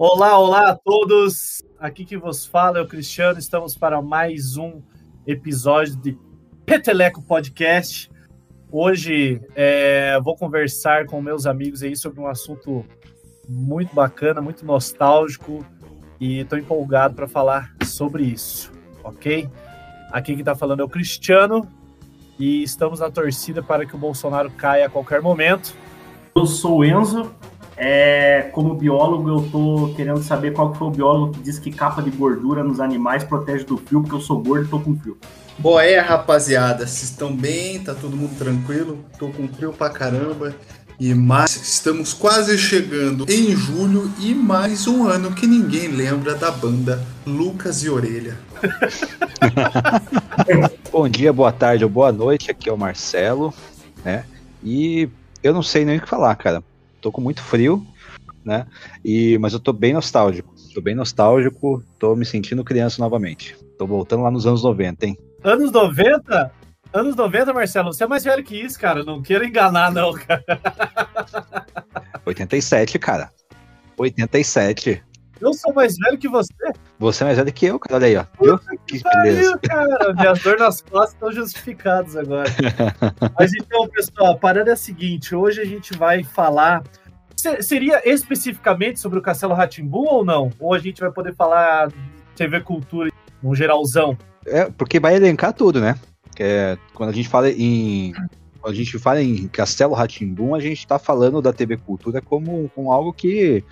Olá, olá a todos. Aqui que vos fala é o Cristiano. Estamos para mais um episódio de Peteleco Podcast. Hoje é, vou conversar com meus amigos aí sobre um assunto muito bacana, muito nostálgico e estou empolgado para falar sobre isso, ok? Aqui que está falando é o Cristiano e estamos na torcida para que o Bolsonaro caia a qualquer momento. Eu sou o Enzo é, como biólogo, eu tô querendo saber qual que foi o biólogo que disse que capa de gordura nos animais protege do frio, porque eu sou gordo e tô com frio. Boa é, rapaziada, vocês estão bem? Tá todo mundo tranquilo? Tô com frio pra caramba. E mais, estamos quase chegando em julho e mais um ano que ninguém lembra da banda Lucas e Orelha. Bom dia, boa tarde ou boa noite, aqui é o Marcelo, né? E eu não sei nem o que falar, cara tô com muito frio, né? E, mas eu tô bem nostálgico. Tô bem nostálgico, tô me sentindo criança novamente. Tô voltando lá nos anos 90, hein? Anos 90? Anos 90, Marcelo, você é mais velho que isso, cara. Não quero enganar, não, cara. 87, cara. 87. Eu sou mais velho que você? Você é mais velho que eu, cara. Olha aí, ó. Viu? Que beleza. cara. Minhas dores nas costas estão justificadas agora. Mas então, pessoal, a parada é a seguinte: hoje a gente vai falar. Seria especificamente sobre o Castelo Ratimbu ou não? Ou a gente vai poder falar TV Cultura no geralzão? É, porque vai elencar tudo, né? É, quando a gente fala em quando a gente fala em Castelo Ratimbum, a gente está falando da TV Cultura como, como algo que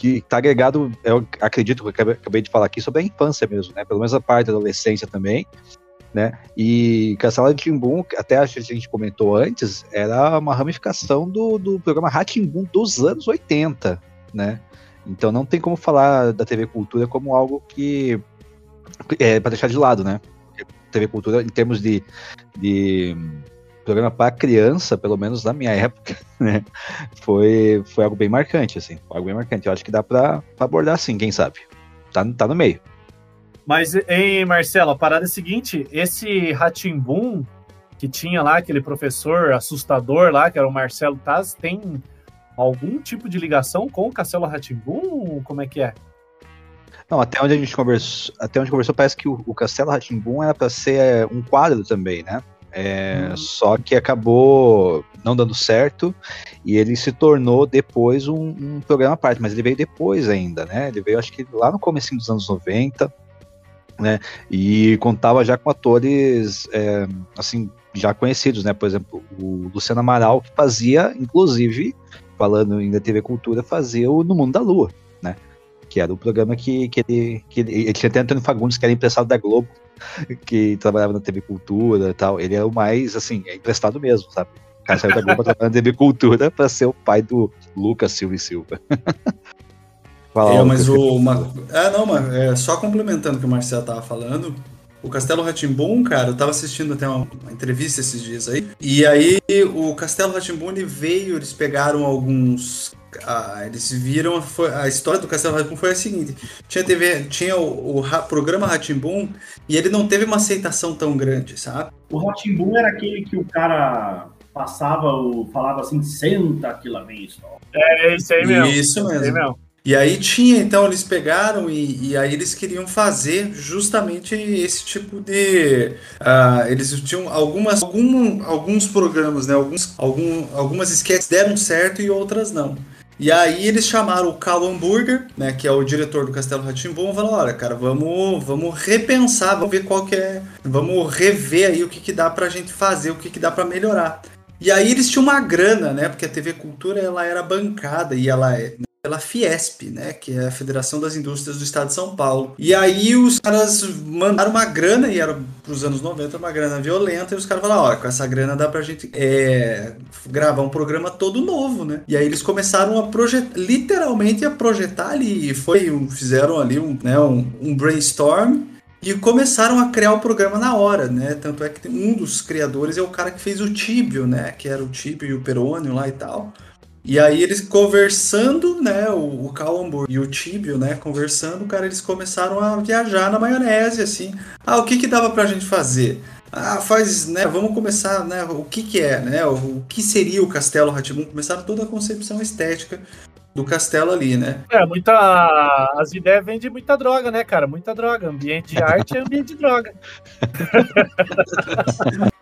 que está agregado, eu acredito, que eu acabei de falar aqui, sobre a infância mesmo, né? Pelo menos a parte da adolescência também, né? E Castelo de Timbum, até a gente comentou antes, era uma ramificação do, do programa Ratimbum dos anos 80, né? Então não tem como falar da TV Cultura como algo que é para deixar de lado, né? TV Cultura, em termos de, de programa para criança, pelo menos na minha época, né? Foi, foi algo bem marcante, assim. Algo bem marcante. Eu acho que dá para abordar sim, quem sabe. Tá, tá no meio. Mas, hein, Marcelo, a parada é a seguinte: esse Ratimbum que tinha lá, aquele professor assustador lá, que era o Marcelo Taz, tem algum tipo de ligação com o Castelo Ratimbum? Como é que é? Não, até onde a gente conversou, até onde conversou, parece que o, o Castelo Ratimbum era para ser é, um quadro também, né? É, uhum. Só que acabou não dando certo e ele se tornou depois um, um, programa à parte, mas ele veio depois ainda, né? Ele veio acho que lá no começo dos anos 90, né? E contava já com atores é, assim já conhecidos, né? Por exemplo, o Luciano Amaral que fazia, inclusive, falando ainda TV Cultura, fazia o No Mundo da Lua? Que era o programa que, que, ele, que ele, ele tinha até Antônio Fagundes, que era emprestado da Globo, que trabalhava na TV Cultura e tal. Ele é o mais, assim, é emprestado mesmo, sabe? O cara saiu da Globo trabalhando na TV Cultura pra ser o pai do Lucas Silva e Silva. Fala, é, mas o. Uma... É, não, mas é, só complementando o que o Marcelo tava falando. O Castelo Ratimbum, cara, eu tava assistindo até uma, uma, entrevista esses dias aí. E aí o Castelo Ratimbum ele veio, eles pegaram alguns ah, eles viram foi, a história do Castelo Ratimbum foi a seguinte: tinha TV, tinha o, o ra, programa Ratimbum e ele não teve uma aceitação tão grande, sabe? O Ratimbum era aquele que o cara passava, o, falava assim, senta aqui lá vem isso. É, isso aí mesmo. Isso mesmo. Aí mesmo. E aí tinha, então eles pegaram e, e, aí eles queriam fazer justamente esse tipo de. Uh, eles tinham algumas, algum, alguns programas, né? Alguns, algum, algumas sketches deram certo e outras não. E aí eles chamaram o Cal Hamburger, né, que é o diretor do Castelo Ratimbum, e falaram, olha, cara, vamos, vamos repensar, vamos ver qual que é, vamos rever aí o que, que dá pra gente fazer, o que, que dá pra melhorar. E aí eles tinham uma grana, né, porque a TV Cultura ela era bancada e ela é pela Fiesp, né, que é a Federação das Indústrias do Estado de São Paulo. E aí os caras mandaram uma grana, e era pros anos 90 uma grana violenta, e os caras falaram, olha, com essa grana dá pra gente é, gravar um programa todo novo, né? E aí eles começaram a projetar, literalmente a projetar ali, e foi, fizeram ali um, né, um, um brainstorm, e começaram a criar o programa na hora, né? Tanto é que um dos criadores é o cara que fez o Tibio, né? Que era o Tibio e o Perônio lá e tal. E aí eles conversando, né, o, o Calambur e o Tibio, né, conversando, cara, eles começaram a viajar na maionese, assim. Ah, o que que dava pra gente fazer? Ah, faz, né, vamos começar, né, o que que é, né, o, o que seria o Castelo Ratibum? Começaram toda a concepção estética do castelo ali, né? É, muita. As ideias vêm de muita droga, né, cara? Muita droga. Ambiente de arte é ambiente de droga.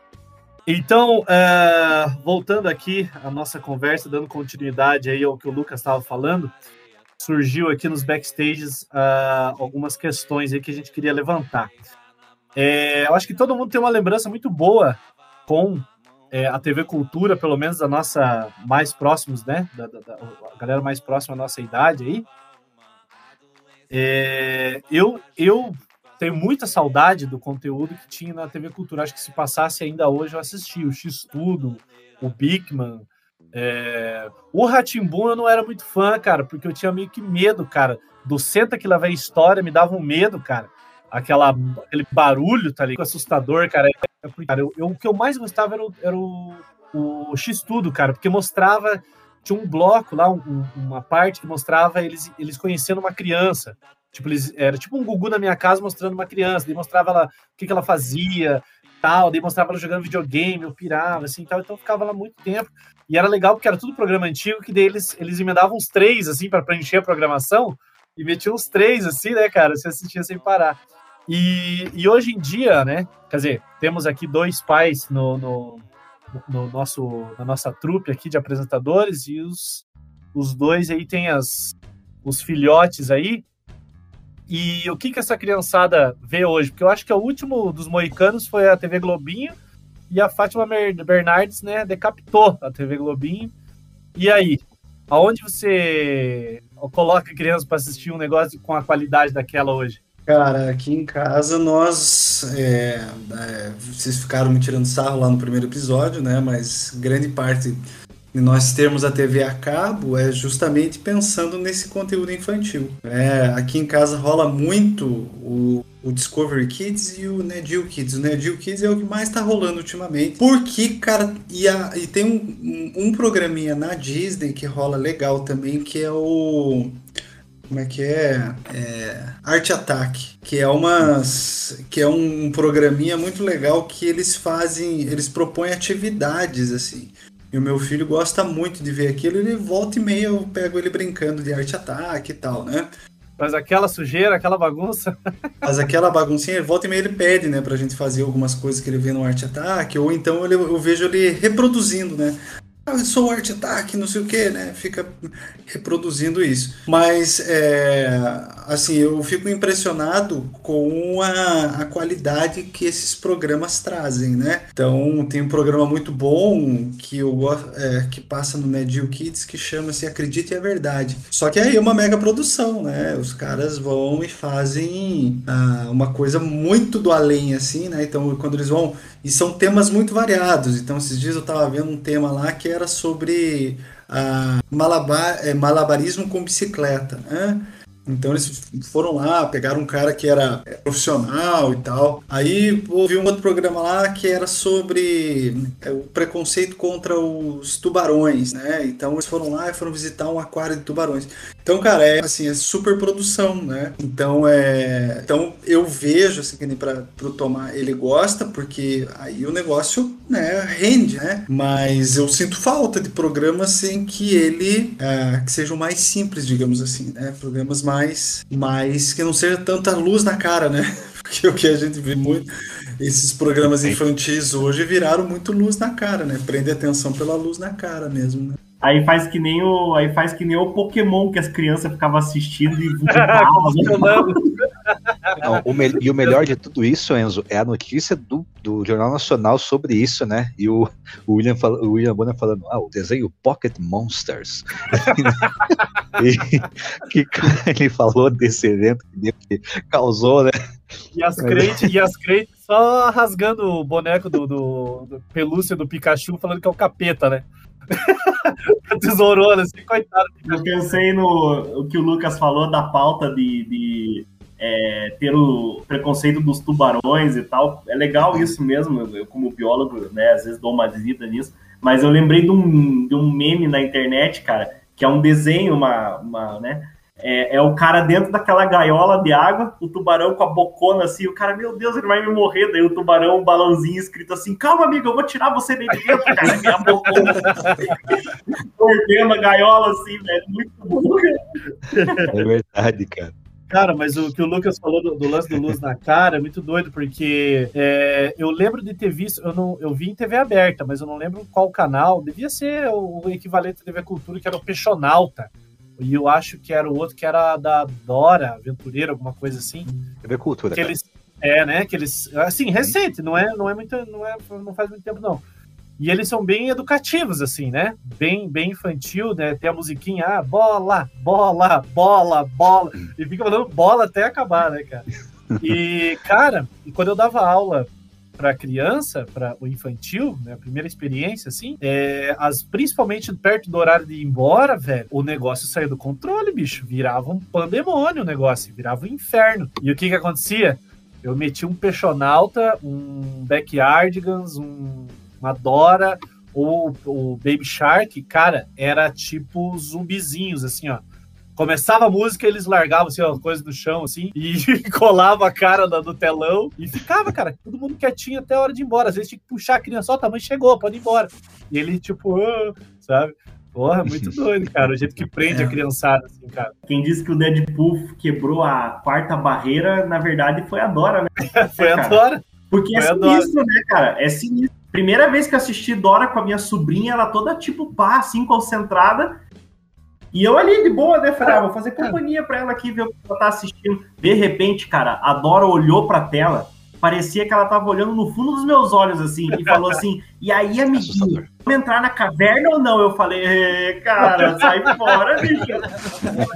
então, é, voltando aqui à nossa conversa, dando continuidade aí ao que o Lucas estava falando, surgiu aqui nos backstages uh, algumas questões aí que a gente queria levantar. É, eu acho que todo mundo tem uma lembrança muito boa com é, a TV Cultura, pelo menos da nossa mais próximos, né? Da, da, da a galera mais próxima da nossa idade aí. É, eu, eu tenho muita saudade do conteúdo que tinha na TV Cultura. Acho que se passasse ainda hoje eu assisti o X Tudo, o Bigman. É... O Ratimbun eu não era muito fã, cara, porque eu tinha meio que medo, cara. Do Senta que lá vem história, me dava um medo, cara. Aquela, aquele barulho, tá ligado? Assustador, cara. cara eu, eu, o que eu mais gostava era o, era o, o X-Tudo, cara, porque mostrava. Tinha um bloco lá, um, uma parte que mostrava eles, eles conhecendo uma criança. Tipo, eles, era tipo um Gugu na minha casa mostrando uma criança. Daí mostrava ela, o que, que ela fazia, tal. Daí mostrava ela jogando videogame, eu pirava, assim, tal. Então ficava lá muito tempo. E era legal porque era tudo programa antigo, que daí eles, eles emendavam uns três, assim, para preencher a programação. E metiam uns três, assim, né, cara? Você assistia sem parar. E, e hoje em dia, né? Quer dizer, temos aqui dois pais no, no, no nosso, na nossa trupe aqui de apresentadores e os, os dois aí têm as, os filhotes aí. E o que, que essa criançada vê hoje? Porque eu acho que o último dos moicanos foi a TV Globinho e a Fátima Bernardes, né, decapitou a TV Globinho. E aí, aonde você coloca crianças para assistir um negócio com a qualidade daquela hoje? Cara, aqui em casa nós. É, é, vocês ficaram me tirando sarro lá no primeiro episódio, né? Mas grande parte nós termos a TV a cabo é justamente pensando nesse conteúdo infantil. É, aqui em casa rola muito o, o Discovery Kids e o Nedil Kids. O Nedil Kids é o que mais tá rolando ultimamente. Porque, cara, e, a, e tem um, um, um programinha na Disney que rola legal também, que é o como é que é? é Arte Ataque, que é umas que é um programinha muito legal que eles fazem, eles propõem atividades assim. E o meu filho gosta muito de ver aquilo, ele volta e meia eu pego ele brincando de arte ataque e tal, né? Mas aquela sujeira, aquela bagunça. Mas aquela baguncinha, volta e meia ele pede, né, pra gente fazer algumas coisas que ele vê no arte ataque, ou então ele, eu vejo ele reproduzindo, né? Ah, eu sou arte ataque, não sei o que, né? Fica reproduzindo isso. Mas, é, assim, eu fico impressionado com a, a qualidade que esses programas trazem, né? Então, tem um programa muito bom que eu é, que passa no Medil Kids que chama-se Acredite é Verdade. Só que aí é uma mega produção, né? Os caras vão e fazem ah, uma coisa muito do além, assim, né? Então, quando eles vão e são temas muito variados. Então, esses dias eu estava vendo um tema lá que era sobre a malabar, é, malabarismo com bicicleta. Né? Então eles foram lá, pegaram um cara que era profissional e tal. Aí houve um outro programa lá que era sobre é, o preconceito contra os tubarões, né? Então eles foram lá e foram visitar um aquário de tubarões. Então, cara, é assim, é super produção, né? Então é. Então eu vejo assim que nem para pro Tomar, ele gosta, porque aí o negócio né, rende, né? Mas eu sinto falta de programas em que ele é, que sejam mais simples, digamos assim, né? Programas mais, mais que não seja tanta luz na cara, né? Porque o que a gente vê muito esses programas infantis hoje viraram muito luz na cara, né? Prende atenção pela luz na cara mesmo, né? Aí faz que nem o, aí faz que nem o Pokémon que as crianças ficavam assistindo e votavam. Não, o me, e o melhor de tudo isso, Enzo, é a notícia do, do Jornal Nacional sobre isso, né? E o, o William, fala, o William Bonner falando, ah, o desenho Pocket Monsters. e, que ele falou desse evento que causou, né? E as crentes, e as crentes só rasgando o boneco do, do, do pelúcia do Pikachu, falando que é o capeta, né? Tesourona, assim, coitado. Eu pensei no o que o Lucas falou da pauta de, de é, ter o preconceito dos tubarões e tal. É legal isso mesmo, eu, como biólogo, né, às vezes dou uma visita nisso. Mas eu lembrei de um, de um meme na internet, cara, que é um desenho, uma, uma né, é, é, o cara dentro daquela gaiola de água, o tubarão com a bocona assim, o cara, meu Deus, ele vai me morrer. Daí o tubarão, um balãozinho escrito assim: calma, amigo, eu vou tirar você de dentro, cara. Minha bocona mordendo a gaiola assim, velho. Muito bom. É verdade, cara. Cara, mas o que o Lucas falou do, do, lance do luz na cara é muito doido, porque é, eu lembro de ter visto, eu, não, eu vi em TV aberta, mas eu não lembro qual canal, devia ser o, equivalente à TV Cultura, que era o Peixonauta. E eu acho que era o outro que era da Dora, Aventureira, alguma coisa assim. TV Cultura. Que eles, é, né? Que eles. Assim, recente, não é, não é muito. Não, é, não faz muito tempo, não. E eles são bem educativos, assim, né? Bem, bem infantil, né? Tem a musiquinha, ah, bola, bola, bola, bola. E fica falando bola até acabar, né, cara? E, cara, quando eu dava aula para criança, para o infantil, né, a primeira experiência, assim, é, as, principalmente perto do horário de ir embora, velho, o negócio saiu do controle, bicho. Virava um pandemônio o negócio, virava um inferno. E o que que acontecia? Eu meti um Peixonauta, um Backyardigans, um, uma Dora, ou o Baby Shark, cara, era tipo zumbizinhos, assim, ó. Começava a música, eles largavam assim, as coisas no chão, assim, e colava a cara no, telão e ficava, cara, todo mundo quietinho até a hora de ir embora. Às vezes tinha que puxar a criança, ó, oh, tamanho chegou, pode ir embora. E ele, tipo, oh, sabe? Porra, muito doido, cara. O jeito que prende é. a criançada, assim, cara. Quem disse que o Deadpool quebrou a quarta barreira, na verdade, foi a Dora, né? foi a Dora. Porque é foi é sinistro, né, cara? É sinistro. Primeira vez que assisti Dora com a minha sobrinha, ela toda tipo pá, assim, concentrada. E eu ali de boa, né? Falei, ah, vou fazer companhia pra ela aqui, ver o que ela tá assistindo. De repente, cara, a Dora olhou pra tela, parecia que ela tava olhando no fundo dos meus olhos, assim, e falou assim: e aí, amiguinho, entrar na caverna ou não? Eu falei, cara, sai fora, bicho.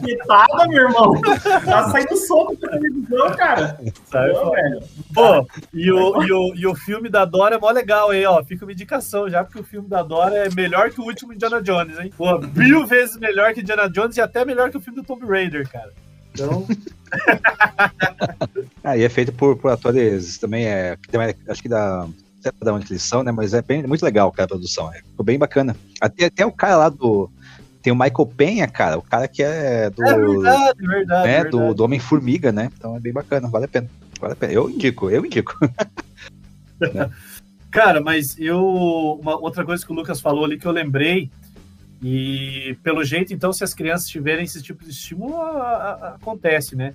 Coitada, meu irmão. Tá saindo soco da televisão, cara. Sai Pô, velho. Pô, e o, e, o, e o filme da Dora é mó legal aí, ó. Fica uma indicação já, porque o filme da Dora é melhor que o último Indiana Jones, hein? Pô, mil vezes melhor que Indiana Jones e até melhor que o filme do Tomb Raider, cara. Então. ah, e é feito por, por atores também, é, acho que da sei da onde eles são, né? Mas é bem, muito legal, cara, a produção. É, ficou bem bacana. Até, até o cara lá do. Tem o Michael Penha, cara, o cara que é do. É verdade, verdade. Né, verdade. Do, do Homem-Formiga, né? Então é bem bacana, vale a pena. Vale a pena. Eu indico, eu indico. né? Cara, mas eu. Uma outra coisa que o Lucas falou ali que eu lembrei. E pelo jeito, então, se as crianças tiverem esse tipo de estímulo, a, a, acontece, né?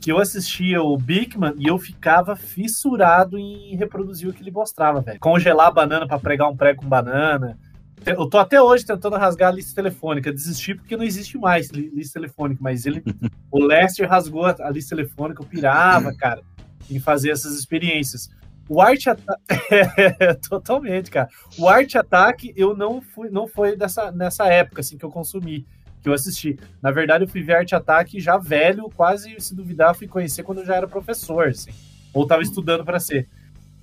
Que eu assistia o Bigman e eu ficava fissurado em reproduzir o que ele mostrava, velho. Congelar a banana para pregar um prego com banana. Eu tô até hoje tentando rasgar a lista telefônica. Desisti porque não existe mais lista telefônica, mas ele, o Lester rasgou a lista telefônica, eu pirava, cara, em fazer essas experiências. O Art Attack. É, totalmente, cara. O Art Attack eu não fui, não foi dessa, nessa época assim que eu consumi que eu assisti. Na verdade, eu fui ver Arte Ataque já velho, quase se duvidar, fui conhecer quando eu já era professor, assim. Ou tava estudando para ser.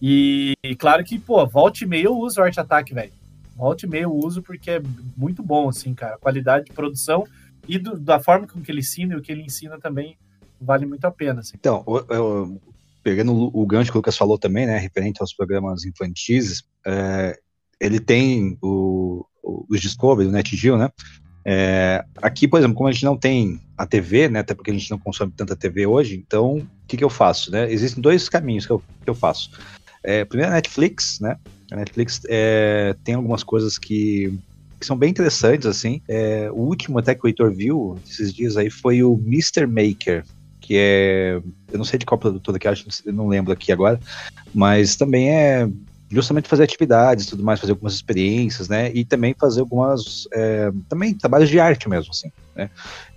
E, e, claro que, pô, volta e meia eu uso Arte Ataque, velho. Volta e meia eu uso porque é muito bom, assim, cara. A qualidade de produção e do, da forma com que ele ensina e o que ele ensina também vale muito a pena, assim. Então, eu, eu, pegando o gancho que o Lucas falou também, né, referente aos programas infantis, é, ele tem o, os Discovery, o NetGeo, né, é, aqui, por exemplo, como a gente não tem a TV, né, até porque a gente não consome tanta TV hoje, então o que, que eu faço? Né? Existem dois caminhos que eu, que eu faço. É, primeiro, a Netflix, né? A Netflix é, tem algumas coisas que, que, são bem interessantes, assim. É, o último até que o Heitor viu esses dias aí foi o Mr. Maker, que é. Eu não sei de qual produtora que acho, eu não lembro aqui agora, mas também é justamente fazer atividades tudo mais, fazer algumas experiências, né? E também fazer algumas. É, também trabalhos de arte mesmo, assim, né?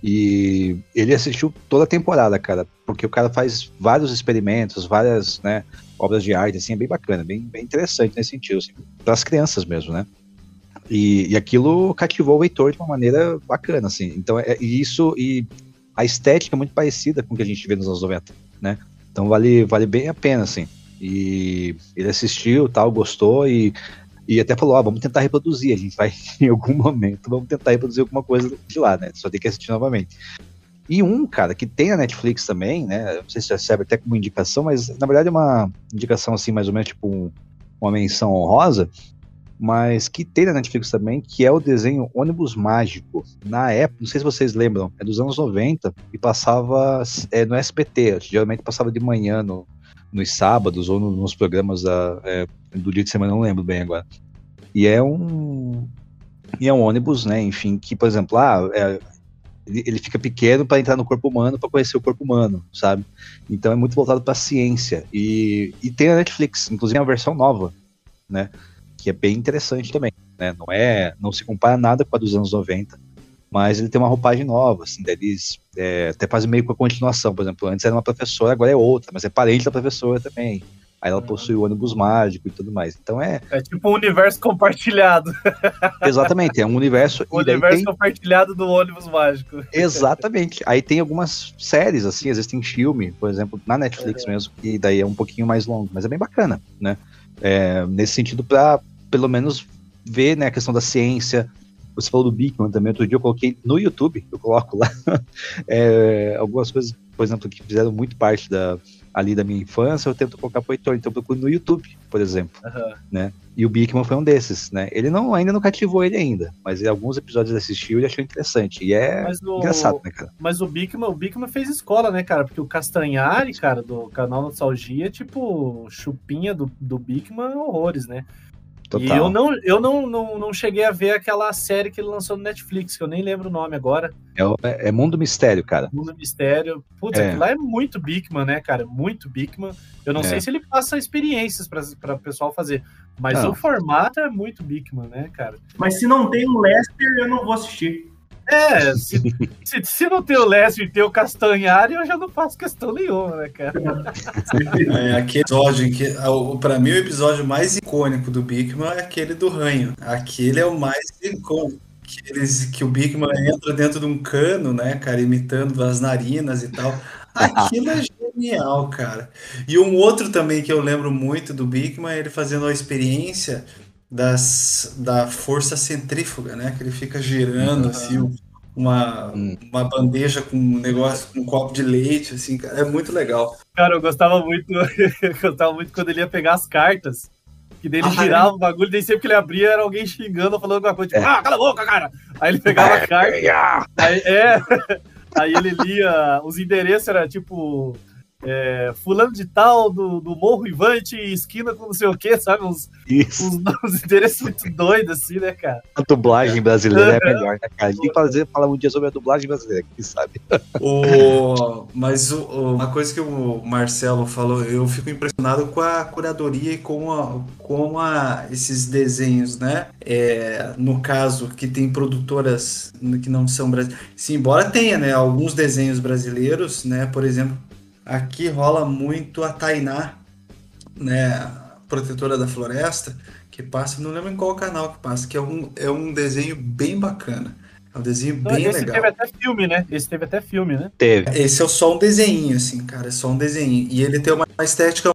E ele assistiu toda a temporada, cara, porque o cara faz vários experimentos, várias, né? Obras de arte, assim, é bem bacana, bem, bem interessante nesse sentido, assim, para as crianças mesmo, né? E, e, aquilo cativou o Heitor de uma maneira bacana, assim. Então, é, isso e a estética é muito parecida com o que a gente vê nos anos 90, né? Então vale, vale bem a pena, assim. E ele assistiu, tal, gostou e, e até falou: ah, vamos tentar reproduzir. A gente vai, em algum momento, vamos tentar reproduzir alguma coisa de lá, né? Só tem que assistir novamente. E um, cara, que tem a Netflix também, né? Não sei se recebe até como indicação, mas na verdade é uma indicação assim, mais ou menos tipo um, uma menção honrosa. mas que tem na Netflix também, que é o desenho Ônibus Mágico. Na época, não sei se vocês lembram, é dos anos 90 e passava é, no SBT, geralmente passava de manhã no, nos sábados ou no, nos programas da, é, do dia de semana, não lembro bem agora. E é um e é um ônibus, né, enfim, que, por exemplo, ah, é, ele fica pequeno para entrar no corpo humano, para conhecer o corpo humano, sabe? Então é muito voltado para a ciência. E, e tem a Netflix, inclusive a versão nova, né? Que é bem interessante também, né? Não é, não se compara nada com a dos anos 90, mas ele tem uma roupagem nova, assim, eles é, até fazem meio com a continuação, por exemplo, antes era uma professora, agora é outra, mas é parente da professora também. Aí ela possui o ônibus mágico e tudo mais. Então é. É tipo um universo compartilhado. Exatamente, é um universo. o universo tem... compartilhado do ônibus mágico. Exatamente. Aí tem algumas séries, assim, existem filme, por exemplo, na Netflix é. mesmo, que daí é um pouquinho mais longo, mas é bem bacana, né? É, nesse sentido, para pelo menos ver né, a questão da ciência. Você falou do Bigman também, outro dia eu coloquei no YouTube, eu coloco lá é, algumas coisas, por exemplo, que fizeram muito parte da, ali da minha infância, eu tento colocar pro Heitor, então eu procuro no YouTube, por exemplo, uhum. né? E o Bigman foi um desses, né? Ele não, ainda não cativou ele ainda, mas em alguns episódios assistiu e achou interessante, e é o, engraçado, né, cara? Mas o Bigman, o Bigman fez escola, né, cara? Porque o Castanhari, cara, do canal Nostalgia, tipo, chupinha do, do Bigman, horrores, né? Total. E eu, não, eu não, não, não cheguei a ver aquela série que ele lançou no Netflix, que eu nem lembro o nome agora. É, é Mundo Mistério, cara. Mundo Mistério. Putz, é. aquilo lá é muito Bigman, né, cara? Muito Bigman. Eu não é. sei se ele passa experiências para o pessoal fazer, mas não. o formato é muito Bigman, né, cara? Mas se não tem um Lester, eu não vou assistir. É, se, se, se, não tem o Lécio e tem o Castanhari, eu já não faço questão nenhuma, né, cara? É, aquele episódio que, pra mim, o episódio mais icônico do Bigman é aquele do ranho. Aquele é o mais icônico. Que, eles, que o Bigman entra dentro de um cano, né, cara, imitando as narinas e tal. Aquilo é genial, cara. E um outro também que eu lembro muito do Bigman, ele fazendo a experiência das, da força centrífuga, né? Que ele fica girando uhum. assim uma, uhum. uma bandeja com um negócio, com um copo de leite, assim, cara, é muito legal. Cara, eu gostava muito, eu gostava muito quando ele ia pegar as cartas. Que dele ah, girava é? o bagulho, daí sempre que ele abria era alguém xingando, falando alguma coisa, tipo, é. ah, cala a boca, cara! Aí ele pegava a carta. Aí, é, aí ele lia, os endereços era tipo é, fulano de tal do, do Morro Ivante, esquina com não sei o que, sabe? Uns, uns, uns endereços muito doidos, assim, né, cara? A dublagem brasileira é melhor, né, cara? Que fazer, falar um dia sobre a dublagem brasileira, quem sabe? O, mas o, uma coisa que o Marcelo falou, eu fico impressionado com a curadoria e com, a, com a, esses desenhos, né? É, no caso, que tem produtoras que não são brasileiras. Sim, embora tenha, né, alguns desenhos brasileiros, né? Por exemplo, Aqui rola muito a Tainá, né, protetora da floresta, que passa, não lembro em qual canal que passa, que é um, é um desenho bem bacana. É um desenho bem esse legal. Esse teve até filme, né? Esse teve até filme, né? Teve. Esse é só um desenho, assim, cara, é só um desenho. E ele tem uma estética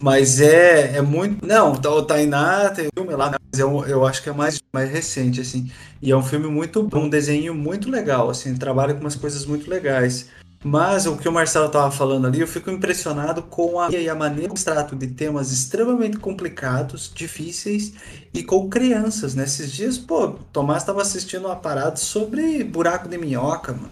mas é, é muito. Não, o Tainá tem filme lá, né? mas eu, eu acho que é mais, mais recente, assim. E é um filme muito bom, um desenho muito legal, assim, trabalha com umas coisas muito legais. Mas o que o Marcelo estava falando ali, eu fico impressionado com a, e a maneira que trato de temas extremamente complicados, difíceis e com crianças. Nesses né? dias, pô, Tomás estava assistindo uma parada sobre buraco de minhoca, mano.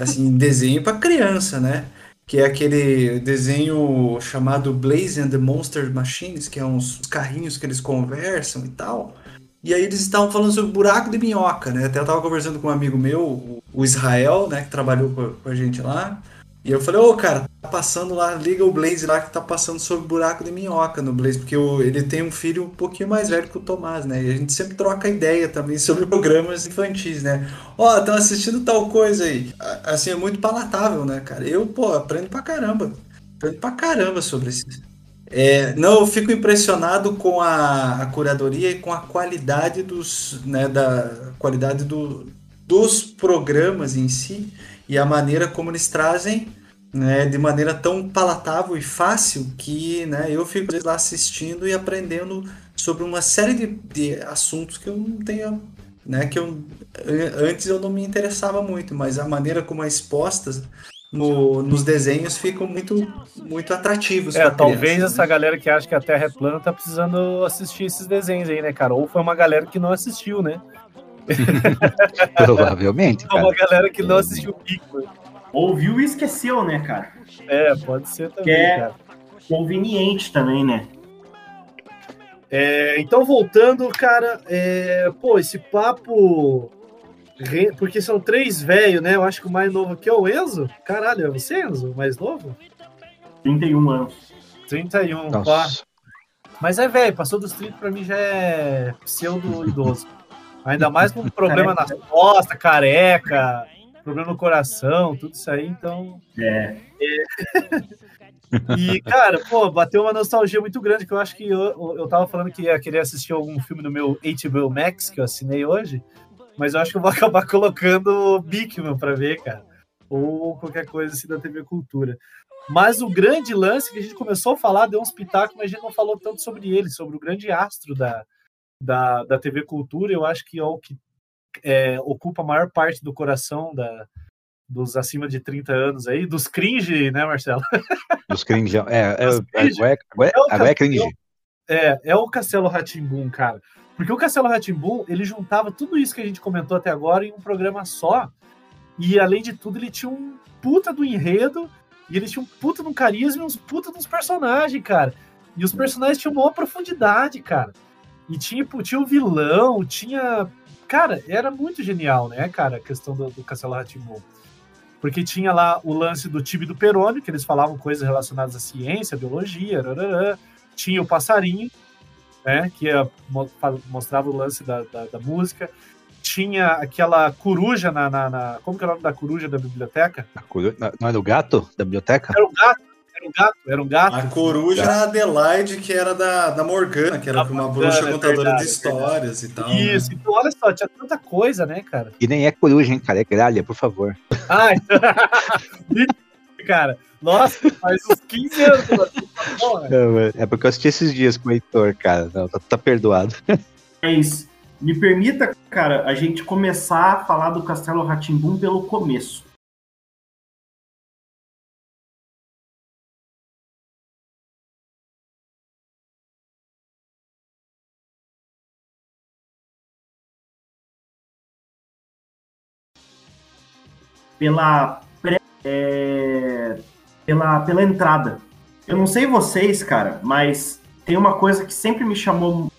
Assim, desenho para criança, né? Que é aquele desenho chamado Blaze and the Monster Machines, que é uns carrinhos que eles conversam e tal. E aí eles estavam falando sobre buraco de minhoca, né? Até eu tava conversando com um amigo meu, o Israel, né, que trabalhou com a gente lá. E eu falei, ô oh, cara, tá passando lá, liga o Blaze lá que tá passando sobre buraco de minhoca no Blaze, porque ele tem um filho um pouquinho mais velho que o Tomás, né? E a gente sempre troca ideia também sobre programas infantis, né? Ó, oh, estão assistindo tal coisa aí. Assim, é muito palatável, né, cara? Eu, pô, aprendo pra caramba. Aprendo pra caramba sobre isso. É, não, eu fico impressionado com a, a, curadoria e com a qualidade dos, né, da qualidade do, dos programas em si e a maneira como eles trazem né, de maneira tão palatável e fácil que né, eu fico lá assistindo e aprendendo sobre uma série de, de assuntos que eu não tenho né, que eu antes eu não me interessava muito, mas a maneira como é expostas no, nos desenhos ficam muito, muito atrativos. É, pra talvez criança, essa né? galera que acha que a Terra é plana tá precisando assistir esses desenhos aí, né, cara? Ou foi uma galera que não assistiu, né? Provavelmente, Foi cara. uma galera que não assistiu o Pico. Ouviu e esqueceu, né, cara? É, pode ser também, É. cara. Conveniente também, né? É, então, voltando, cara, é, pô, esse papo. Porque são três velhos, né? Eu acho que o mais novo aqui é o Enzo. Caralho, é você, Enzo? O mais novo? 31 anos. 31, pá. Nossa. Mas é velho, passou dos 30 pra mim já é pseudo-idoso. Ainda mais com problema nas costas, careca, problema no coração, tudo isso aí, então. É. E, cara, pô, bateu uma nostalgia muito grande, que eu acho que eu, eu tava falando que ia querer assistir algum filme no meu HBO Max, que eu assinei hoje, mas eu acho que eu vou acabar colocando Bigman pra ver, cara. Ou qualquer coisa assim da TV Cultura. Mas o grande lance que a gente começou a falar, deu uns pitacos, mas a gente não falou tanto sobre ele, sobre o grande astro da, da, da TV Cultura, eu acho que é o que é, ocupa a maior parte do coração da, dos acima de 30 anos aí, dos cringe, né, Marcelo? Dos cringe. É, é, Dos cringe. agora, é, agora, É agora é cringe. É, é o Castelo Ratimbum, cara. Porque o Castelo Ratimbum, ele juntava tudo isso que a gente comentou até agora em um programa só. E além de tudo, ele tinha um puta do enredo, e ele tinha um puta no carisma e uns puta nos personagens, cara. E os personagens tinham maior profundidade, cara. E tinha, tinha o vilão, tinha. Cara, era muito genial, né, cara, a questão do, do Castelo Ratimbum. Porque tinha lá o lance do time do Perônio, que eles falavam coisas relacionadas à ciência, biologia, rarará. tinha o passarinho, né, que fa- mostrava o lance da, da, da música. Tinha aquela coruja na, na, na- Como que é o nome da coruja da biblioteca? A coru- Não era o gato da biblioteca? Era um gato, era um gato, era um gato. A coruja era a Adelaide, que era da, da Morgana, que era Da uma Morgana, bruxa é contadora verdade, de histórias e tal. né? Isso, então olha só, tinha tanta coisa, né, cara? E nem é coruja, hein, cara? É gralha, por favor. Ai, cara, nossa, faz uns 15 anos. É porque eu assisti esses dias com o Heitor, cara. Não, tá, tá perdoado. Mas me permita, cara, a gente começar a falar do Castelo Ratimbum pelo começo. Pela, é, pela, pela entrada. Eu não sei vocês, cara, mas tem uma coisa que sempre me chamou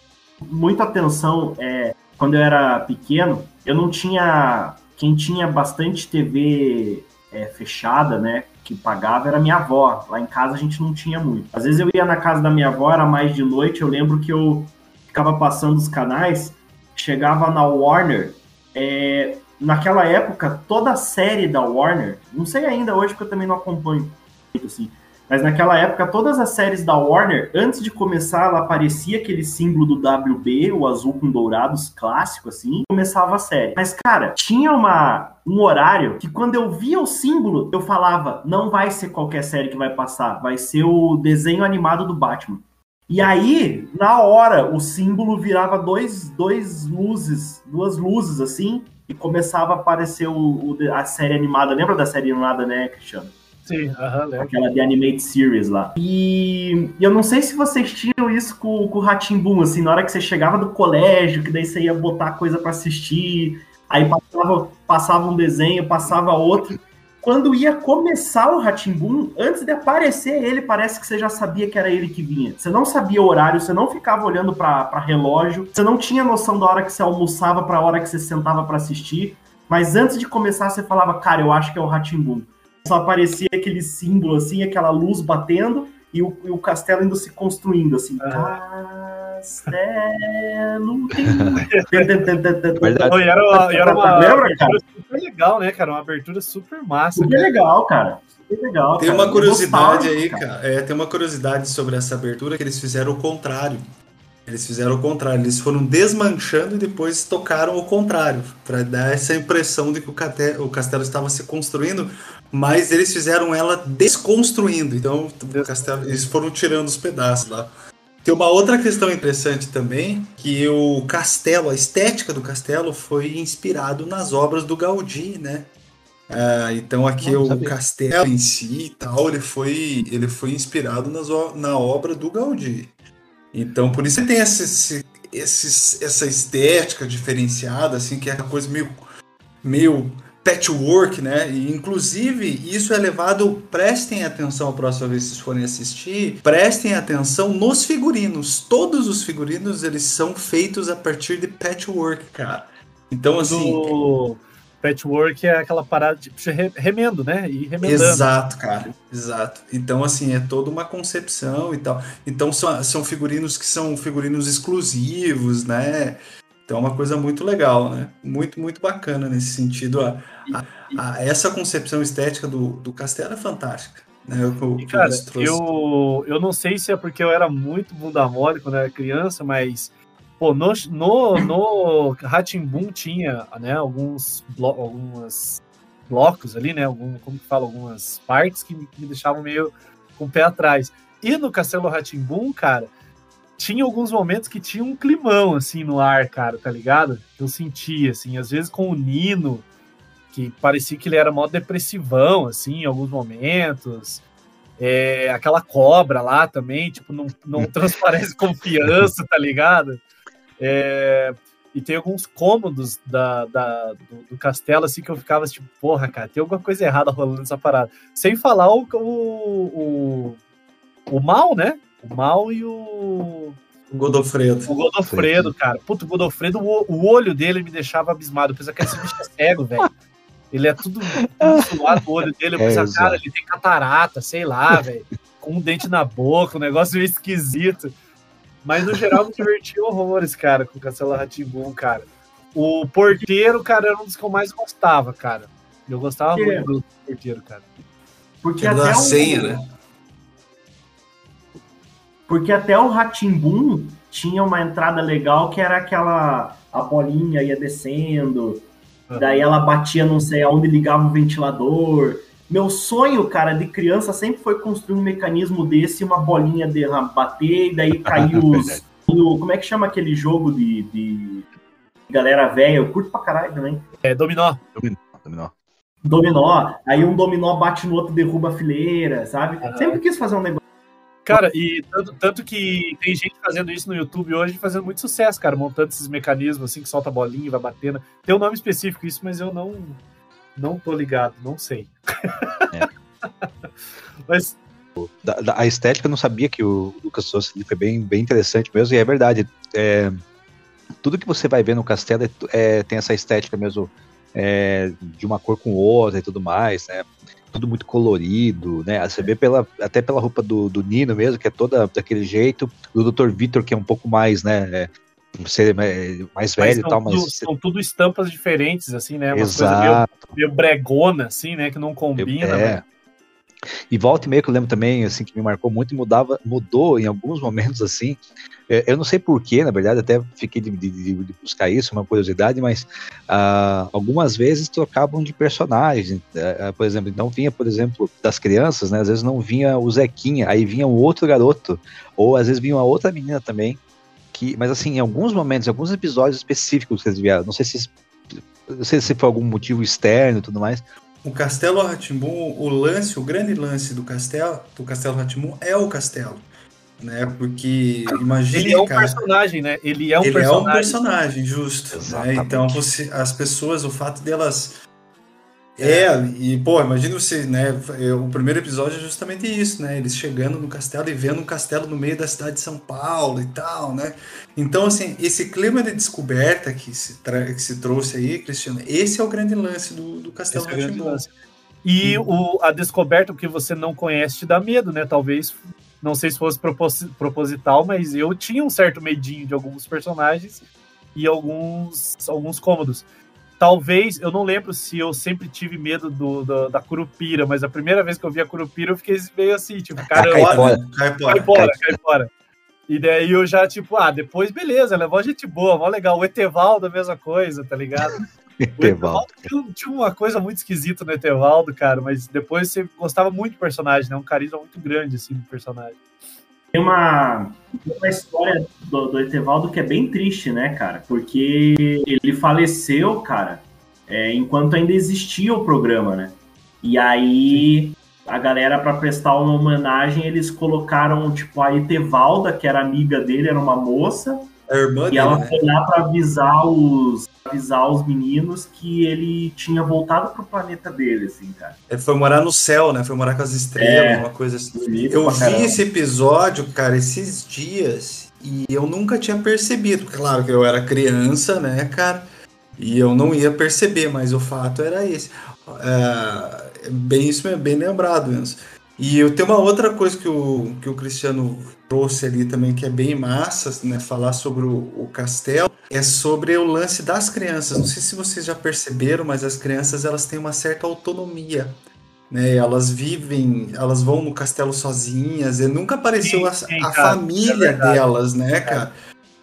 muita atenção é, quando eu era pequeno. Eu não tinha. Quem tinha bastante TV é, fechada, né? Que pagava era minha avó. Lá em casa a gente não tinha muito. Às vezes eu ia na casa da minha avó, era mais de noite. Eu lembro que eu ficava passando os canais, chegava na Warner. é, naquela época, toda a série da Warner, não sei ainda hoje porque eu também não acompanho muito assim. Mas naquela época, todas as séries da Warner, antes de começar, ela aparecia aquele símbolo do WB, o azul com dourados clássico, assim, começava a série. Mas, cara, tinha uma, um horário que quando eu via o símbolo, eu falava, não vai ser qualquer série que vai passar, vai ser o desenho animado do Batman. E aí, na hora, o símbolo virava dois, dois luzes, duas luzes, assim, e começava a aparecer o, o- a série animada. Lembra da série animada, né, Cristiano? Sim, aham, lembro. aquela de Animated Series lá. E, e eu não sei se vocês tinham isso com, com o Ratimbum, assim, na hora que você chegava do colégio, que daí você ia botar coisa pra assistir, aí passava, passava um desenho, passava outro. Quando ia começar o Ratimbum, antes de aparecer ele, parece que você já sabia que era ele que vinha. Você não sabia o horário, você não ficava olhando pra relógio, você não tinha noção da hora que você almoçava pra hora que você sentava pra assistir. Mas antes de começar, você falava, cara, eu acho que é o Ratimbum só aparecia aquele símbolo, assim, aquela luz batendo e o, e o castelo indo se construindo, assim. Castelo. Verdade. E era, uma- era uma Lembra, abertura super legal, né, cara? Uma abertura super massa. Super legal, cara. Super legal. Tem cara. uma curiosidade aí, cara. É, tem uma curiosidade sobre essa abertura que eles fizeram o contrário. Eles fizeram o contrário, eles foram desmanchando e depois tocaram o contrário, para dar essa impressão de que o, cate- o castelo estava se construindo, mas eles fizeram ela desconstruindo. Então, o castelo, eles foram tirando os pedaços lá. Tem uma outra questão interessante também, que o castelo, a estética do castelo foi inspirado nas obras do Gaudí, né? Uh, então aqui Não, o castelo em si e tal, ele foi, ele foi inspirado nas, na obra do Gaudí. Então por isso tem esse, esse, essa estética diferenciada, assim, que é uma coisa meio, meio patchwork, né? E, inclusive, isso é levado. Prestem atenção a próxima vez que vocês forem assistir. Prestem atenção nos figurinos. Todos os figurinos eles são feitos a partir de patchwork, cara. Então, assim. Do... Patchwork é aquela parada de remendo, né? E remendando. Exato, cara. Exato. Então, assim, é toda uma concepção e tal. Então, são, são figurinos que são figurinos exclusivos, né? Então é uma coisa muito legal, né? Muito, muito bacana nesse sentido. A, a, a essa concepção estética do, do castelo é fantástica. Né? Eu, e, cara, eu, eu não sei se é porque eu era muito bunda mole quando era criança, mas pô, no, no, no Ratimbun tinha né, alguns blo algumas blocos ali, né? Algum, como que fala, algumas partes que me, que me deixavam meio com o pé atrás. E no Castelo Ratimbun, cara, tinha alguns momentos que tinha um climão, assim, no ar, cara, tá ligado? Eu sentia, assim, às vezes com o Nino, que parecia que ele era mó depressivão, assim, em alguns momentos. É, aquela cobra lá também, tipo, não, não transparece confiança, tá ligado? É, e tem alguns cômodos da, da do, do, castelo, assim, que eu ficava tipo, porra, cara, tem alguma coisa errada rolando nessa parada. Sem falar o, o, o, o mal, né? O Mal e o. O Godofredo. O Godofredo, cara. Puto, o Godofredo, o, o olho dele me deixava abismado. Eu pensava que esse bicho é cego, velho. Ele é tudo, tudo suado, o olho dele. Eu é, pensava, cara, ele tem catarata, sei lá, velho. Com um dente na boca, um negócio meio esquisito. Mas no geral me diverti horrores, cara, com o Castelo Ratimbum, cara. O porteiro, cara, era um dos que eu mais gostava, cara. Eu gostava muito do porteiro, cara. Porque até a senha, né? Porque até o Ratimbum tinha uma entrada legal que era aquela a bolinha ia descendo, uhum. daí ela batia não sei aonde ligava o ventilador. Meu sonho, cara, de criança sempre foi construir um mecanismo desse, uma bolinha de bater e daí cair os. como é que chama aquele jogo de, de galera velha? Eu curto pra caralho também. É dominó. Dominó. dominó. Dominó. Aí um dominó bate no outro, derruba a fileira, sabe? Uhum. Sempre quis fazer um negócio Cara, e tanto, tanto, que tem gente fazendo isso no YouTube hoje, fazendo muito sucesso, cara, montando esses mecanismos assim, que solta a bolinha e vai batendo. Tem um nome específico isso, mas eu não não tô ligado, não sei. É. mas da, da, a estética eu não sabia que o Lucas trouxe foi bem, bem interessante mesmo, e é verdade. É, tudo que você vai ver no castelo é, é tem essa estética mesmo é, de uma cor com outra e tudo mais, né? Tudo muito colorido, né? Você vê pela, até pela roupa do, do Nino mesmo, que é toda daquele jeito, do Dr. Vitor, que é um pouco mais, né? É, ser mais velho e tal, mas. Tudo, são tudo estampas diferentes, assim, né? Uma Exato. coisa meio, meio bregona, assim, né? Que não combina. É. Né? E volta e meio que eu lembro também, assim, que me marcou muito mudava, mudou em alguns momentos, assim. É, eu não sei porquê, na verdade, até fiquei de, de, de buscar isso, uma curiosidade, mas uh, algumas vezes trocavam de personagem. Uh, por exemplo, não vinha, por exemplo, das crianças, né? Às vezes não vinha o Zequinha, aí vinha um outro garoto, ou às vezes vinha uma outra menina também. Que, mas assim, em alguns momentos, em alguns episódios específicos que eles vieram, não sei se não sei se foi algum motivo externo e tudo mais, o Castelo Ratimbun, o lance, o grande lance do castelo, do Castelo Ratimbun é o castelo, né? Porque imagine, ele é um cara, personagem, né? Ele é um ele personagem. é um personagem, justo. Né? Então você, as pessoas, o fato delas é, e pô, imagina você, né? O primeiro episódio é justamente isso, né? Eles chegando no castelo e vendo um castelo no meio da cidade de São Paulo e tal, né? Então, assim, esse clima de descoberta que se, que se trouxe aí, Cristiano, esse é o grande lance do, do Castelo é lance. E o, a descoberta que você não conhece te dá medo, né? Talvez, não sei se fosse proposital, mas eu tinha um certo medinho de alguns personagens e alguns, alguns cômodos. Talvez, eu não lembro se eu sempre tive medo do, do, da Curupira, mas a primeira vez que eu vi a Curupira eu fiquei meio assim, tipo, cara, cai, fora, cai, fora, cai fora, cai fora. E daí eu já, tipo, ah, depois beleza, levou gente boa, mó legal. O Etevaldo, a mesma coisa, tá ligado? Etevaldo. Tinha, tinha uma coisa muito esquisita no Etevaldo, cara, mas depois você gostava muito do personagem, né? Um carisma muito grande, assim, do personagem. Tem uma, uma história do, do Etevaldo que é bem triste, né, cara? Porque ele faleceu, cara, é, enquanto ainda existia o programa, né? E aí a galera, para prestar uma homenagem, eles colocaram, tipo, a Etevalda, que era amiga dele, era uma moça, A irmã e dele, ela né? foi lá para avisar os avisar os meninos que ele tinha voltado pro planeta dele, assim, cara. Ele foi morar no céu, né? Foi morar com as estrelas, É. uma coisa assim. Eu vi caramba. esse episódio, cara, esses dias, e eu nunca tinha percebido. Claro que eu era criança, né, cara? E eu não ia perceber, mas o fato era esse. É, bem isso mesmo, bem lembrado mesmo. E eu tenho uma outra coisa que o, que o Cristiano trouxe ali também, que é bem massa, né? Falar sobre o, o castelo, é sobre o lance das crianças. Não sei se vocês já perceberam, mas as crianças elas têm uma certa autonomia. Né, elas vivem, elas vão no castelo sozinhas, e nunca apareceu Sim, a, sim, a cara, família é delas, né, cara?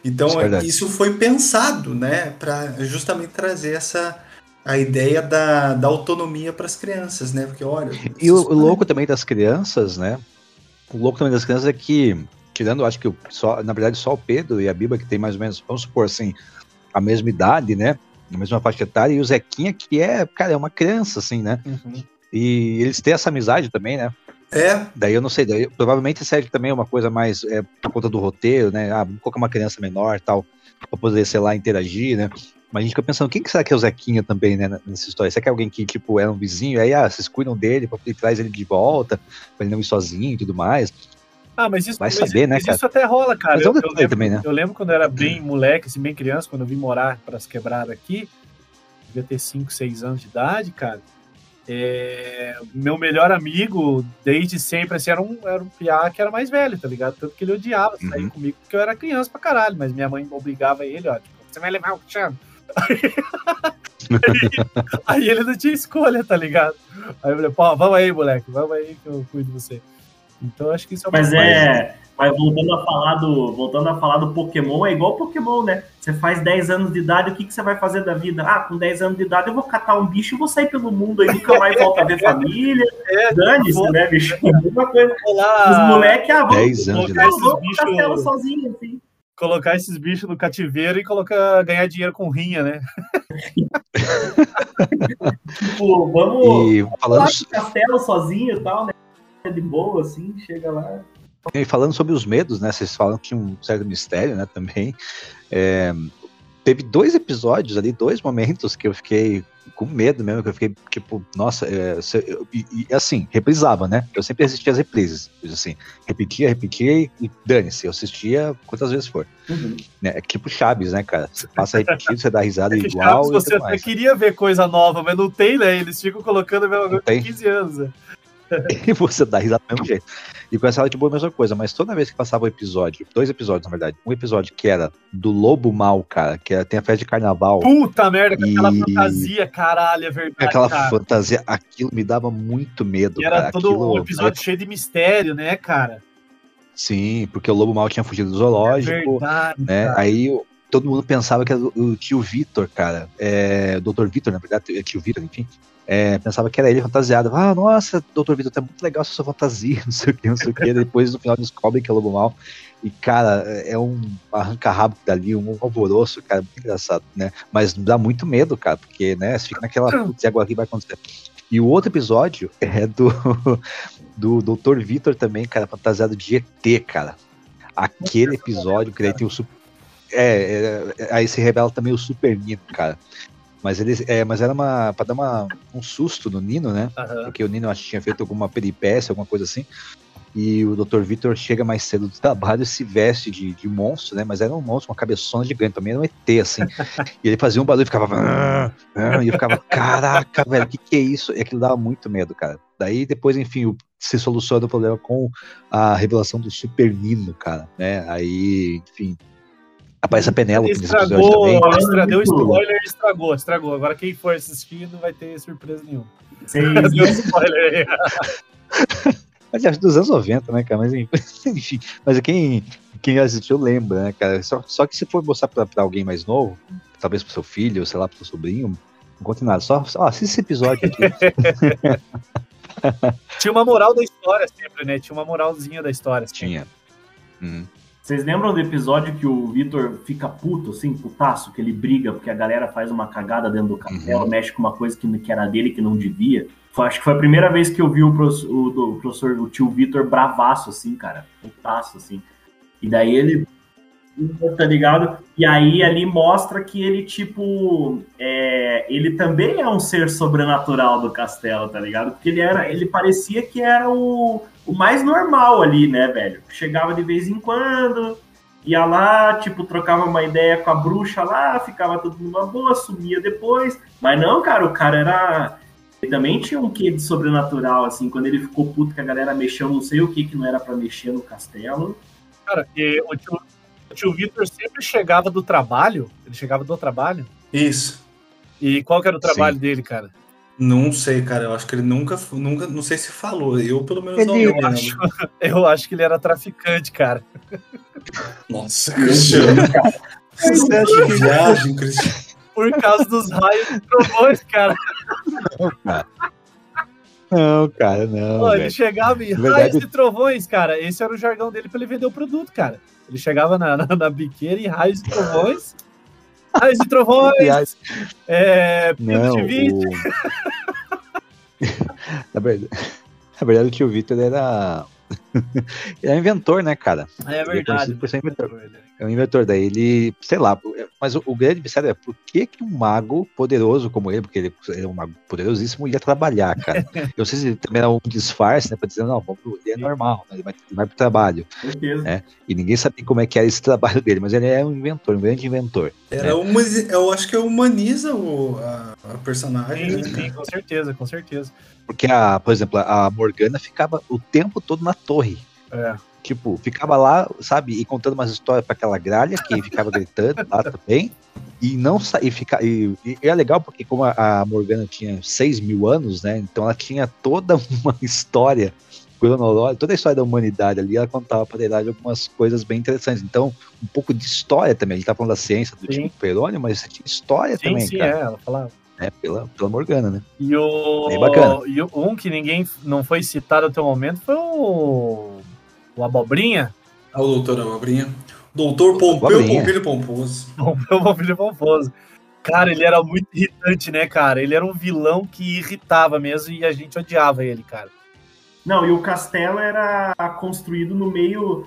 Então Isso é isso foi pensado, né, para justamente trazer essa a ideia da, da autonomia para as crianças, né? Porque olha, E o, o louco também das crianças, né? O louco também das crianças é que, tirando, acho que só, na verdade só o Pedro e a Biba, que tem mais ou menos, vamos supor assim, a mesma idade, né? A mesma faixa etária, e o Zequinha, que é, cara, é uma criança, assim, né? Uhum. E eles têm essa amizade também, né? É, Daí eu não sei, daí, provavelmente serve também uma coisa mais é, por conta do roteiro, né? Ah, vamos colocar uma criança menor e tal, pra poder, sei lá, interagir, né? Mas a gente fica pensando, quem que será que é o Zequinha também, né, nessa história? Será que é alguém que, tipo, era um vizinho, aí, ah, vocês cuidam dele, pra- e traz ele de volta, pra ele não ir sozinho e tudo mais? Ah, mas isso, Vai mas, saber, né, mas cara? isso até rola, cara. Mas é um eu, eu lembro, também, né? eu lembro quando eu era bem moleque, assim, bem criança, quando eu vim morar para as quebradas aqui, devia ter 5, 6 anos de idade, cara. É, meu melhor amigo, desde sempre, assim, era um, era um piá que era mais velho, tá ligado? Tanto que ele odiava sair Uhum. comigo, porque eu era criança pra caralho, mas minha mãe obrigava ele, ó, tipo, você vai levar o Cristiano. Aí, aí ele não tinha escolha, tá ligado? Aí eu falei, pô, vamos aí, moleque, vamos aí que eu cuido de você. Então acho que isso é uma Mas é. Mas voltando a falar do. Voltando a falar do Pokémon, é igual Pokémon, né? Você faz 10 anos de idade, o que, que você vai fazer da vida? Ah, com 10 anos de idade eu vou catar um bicho e vou sair pelo mundo aí, nunca mais volta a ver família. É, Dane-se, né, bicho? Vou lá Os moleques, ah, vamos, 10 anos de idade. pro bichos- castelo sozinho, assim. Colocar esses bichos no cativeiro e colocar, ganhar dinheiro com rinha, né? Tipo, vamos E lá falando, castelo sozinho e tal, né? De boa, assim, chega lá. e falando sobre os medos, né? Vocês falam que tinha um certo mistério, né? Também. É, teve dois episódios ali, dois momentos que eu fiquei com medo mesmo, que eu fiquei tipo, nossa, é, eu- e, e, assim, reprisava, né? Eu sempre assistia as reprises, assim, repetia, repetia e, dane-se, eu assistia quantas vezes for. Né? É tipo Chaves, né, cara? Você passa repetido, você dá risada É igual Chaves, você até queria ver coisa nova, mas não tem, né? Eles ficam colocando a mesma coisa por 15 anos. né? e você dá risada do mesmo jeito. E com essa hora de boa a mesma coisa, mas toda vez que passava o episódio, dois episódios na verdade, um episódio que era do Lobo Mal, cara, que era, tem a festa de carnaval, Puta merda, com aquela E- fantasia, caralho, é verdade. aquela cara. fantasia, aquilo me dava muito medo, E era cara. todo aquilo, um episódio cheio de mistério, né, cara? Sim, porque o Lobo Mal tinha fugido do É zoológico, verdade. né? cara. Aí o- todo mundo pensava que era o, o tio Vitor, cara, é, Dr. Vitor, na verdade, é tio Vitor, enfim. É, pensava que era ele fantasiado. Ah, nossa, Dr. Vitor, tá muito legal essa sua fantasia, não sei o que, não sei o que. Depois no final descobre que é Lobo Mal. E, cara, é um arranca-rabo dali, um alvoroço, cara, muito engraçado, né? Mas dá muito medo, cara, porque, né, você fica naquela, putz, agora que vai acontecer? E o outro episódio é do, do Dr. Vitor também, cara, fantasiado de ET, cara. Aquele episódio que daí tem o super. É, é, aí se revela também o Super Nino, cara. Mas ele, é, mas era uma para dar uma, um susto no Nino, né? Aham. Porque o Nino acho que tinha feito alguma peripécia, alguma coisa assim. E o Dr. Vitor chega mais cedo do trabalho e se veste de, de monstro, né? Mas era um monstro, uma cabeçona gigante, também era um ET, assim. e ele fazia um barulho e ficava. "Ah, ah", E eu ficava, caraca, velho, o que, que é isso? E aquilo dava muito medo, cara. Daí depois, enfim, se soluciona o problema com a revelação do Super Nino, cara, né? Aí, enfim. Aparece a Penélope nesse episódio Estragou, também. deu spoiler, estragou, estragou. Agora quem for assistir não vai ter surpresa nenhuma. Vocês, Deu spoiler aí. Mas é dos anos 90, né, cara? Mas enfim, mas quem, quem assistiu lembra, né, cara? Só, só que se for mostrar pra, pra alguém mais novo, talvez pro seu filho, sei lá, pro seu sobrinho, não conte nada. Só, só assista esse episódio aqui. Tinha uma moral da história sempre, né? Tinha uma moralzinha da história. sempre. Tinha. Hum. Vocês lembram do episódio que o Vitor fica puto, assim, putaço, que ele briga porque a galera faz uma cagada dentro do castelo, uhum. mexe com uma coisa que, que era dele que não devia? Foi, acho que foi a primeira vez que eu vi o professor, o, o, professor, o tio Vitor bravaço, assim, cara. Putaço, assim. E daí ele tá ligado? E aí ali mostra que ele, tipo, é, ele também é um ser sobrenatural do castelo, tá ligado? Porque ele era, ele parecia que era o, o mais normal ali, né, velho? Chegava de vez em quando, ia lá, tipo, trocava uma ideia com a bruxa lá, ficava tudo numa boa, sumia depois. Mas não, cara, o cara era. Ele também tinha um quê de sobrenatural, assim, quando ele ficou puto que a galera mexeu não sei o que que não era para mexer no castelo. Cara, e o o tio Vitor sempre chegava do trabalho. Ele chegava do trabalho. Isso. E qual que era o trabalho Sim. dele, cara? Não sei, cara. Eu acho que ele nunca, nunca, não sei se falou. Eu pelo menos ele, não. Eu acho, eu acho que ele era traficante, cara. Nossa, Cristiano. Você acha que viagem, Cristiano? Por causa dos raios e trovões, cara. Não, cara. Não, não. ele chegava em raios e trovões, cara. Esse era o jargão dele para ele vender o produto, cara. Ele chegava na, na, na biqueira em raios e trovões. raios e trovões. é, não, o... na, verdade, na verdade, o tio Vitor era. Ele é inventor, né, cara? É verdade. Por ser inventor é um inventor. Daí ele, sei lá, mas o, o grande mistério é por que, que um mago poderoso como ele, porque ele, ele é um mago poderosíssimo, ia trabalhar, cara. Eu não sei se ele também era um disfarce, né, pra dizer, não, ele é normal, né, ele, vai, ele vai pro trabalho. Né, e ninguém sabia como é que era esse trabalho dele, mas ele é um inventor, um grande inventor. Era né. uma, eu acho que humaniza o, a, a personagem. Sim, né? sim, com certeza, com certeza. Porque, a, por exemplo, a Morgana ficava o tempo todo na torre. É. Tipo, ficava lá, sabe, e contando umas histórias para aquela gralha que ficava gritando lá também. E não e, fica, e, e é legal porque como a, a Morgana tinha 6 mil anos, né? Então ela tinha toda uma história cronológica, toda a história da humanidade ali, ela contava para idade algumas coisas bem interessantes. Então, um pouco de história também. Ele tá falando da ciência do sim. tipo Perônio, mas tinha história sim, também, sim, cara. É, ela falava. É, pela, pela Morgana, né? E o. Bem bacana. E um que ninguém não foi citado até o momento foi o o Abobrinha. Ah, o doutor Abobrinha. Doutor Pompeu Pompilho Pomposo. Pompeu Pompilho Pomposo. Cara, ele era muito irritante, né, cara? Ele era um vilão que irritava mesmo e a gente odiava ele, cara. Não, e o castelo era construído no meio